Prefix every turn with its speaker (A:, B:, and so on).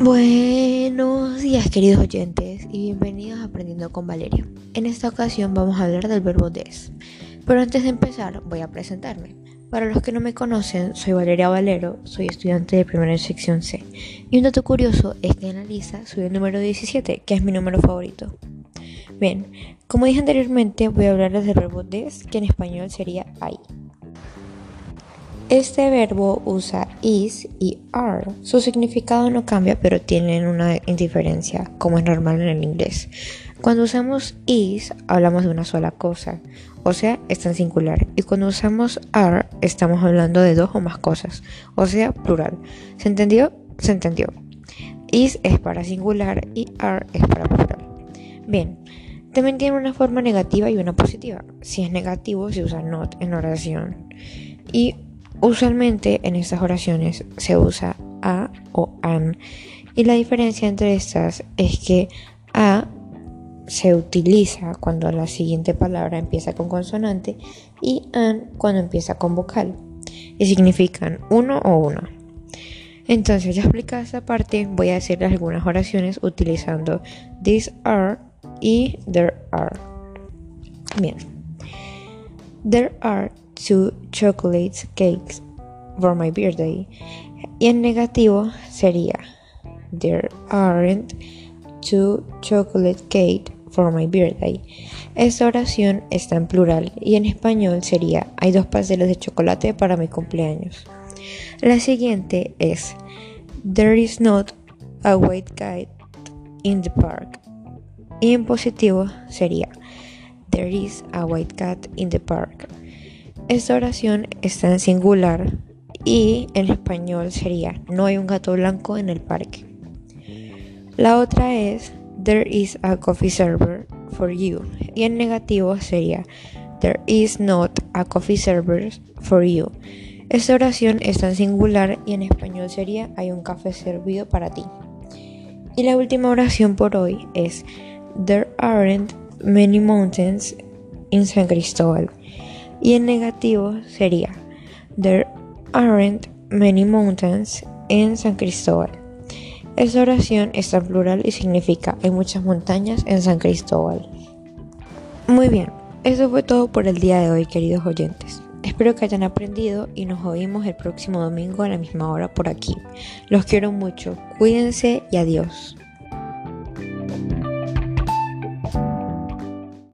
A: Buenos días queridos oyentes y bienvenidos a Aprendiendo con Valeria. En esta ocasión vamos a hablar del verbo des. Pero antes de empezar voy a presentarme. Para los que no me conocen, soy Valeria Valero, soy estudiante de primera sección C. Y un dato curioso es que en la lista soy el número 17, que es mi número favorito. Bien, como dije anteriormente, voy a hablarles del verbo des, que en español sería hay. Este verbo usa is y are. Su significado no cambia, pero tienen una indiferencia, como es normal en el inglés. Cuando usamos is, hablamos de una sola cosa, o sea, está en singular. Y cuando usamos are, estamos hablando de dos o más cosas, o sea, plural. ¿Se entendió? Se entendió. Is es para singular y are es para plural. Bien, también tiene una forma negativa y una positiva. Si es negativo, se usa not en oración. Y Usualmente en estas oraciones se usa a o an y la diferencia entre estas es que a se utiliza cuando la siguiente palabra empieza con consonante y an cuando empieza con vocal y significan uno o una. Entonces ya explicada esta parte voy a hacer algunas oraciones utilizando these are y there are. Bien. There are two chocolate cakes for my birthday. Y en negativo sería There aren't two chocolate cakes for my birthday. Esta oración está en plural y en español sería Hay dos pasteles de chocolate para mi cumpleaños. La siguiente es There is not a white kite in the park. Y en positivo sería There is a white cat in the park. Esta oración está en singular y en español sería no hay un gato blanco en el parque. La otra es there is a coffee server for you y en negativo sería there is not a coffee server for you. Esta oración está en singular y en español sería hay un café servido para ti. Y la última oración por hoy es there aren't many mountains in San Cristóbal y en negativo sería There aren't many mountains en San Cristóbal. Esta oración está en plural y significa hay muchas montañas en San Cristóbal. Muy bien, eso fue todo por el día de hoy, queridos oyentes. Espero que hayan aprendido y nos oímos el próximo domingo a la misma hora por aquí. Los quiero mucho, cuídense y adiós.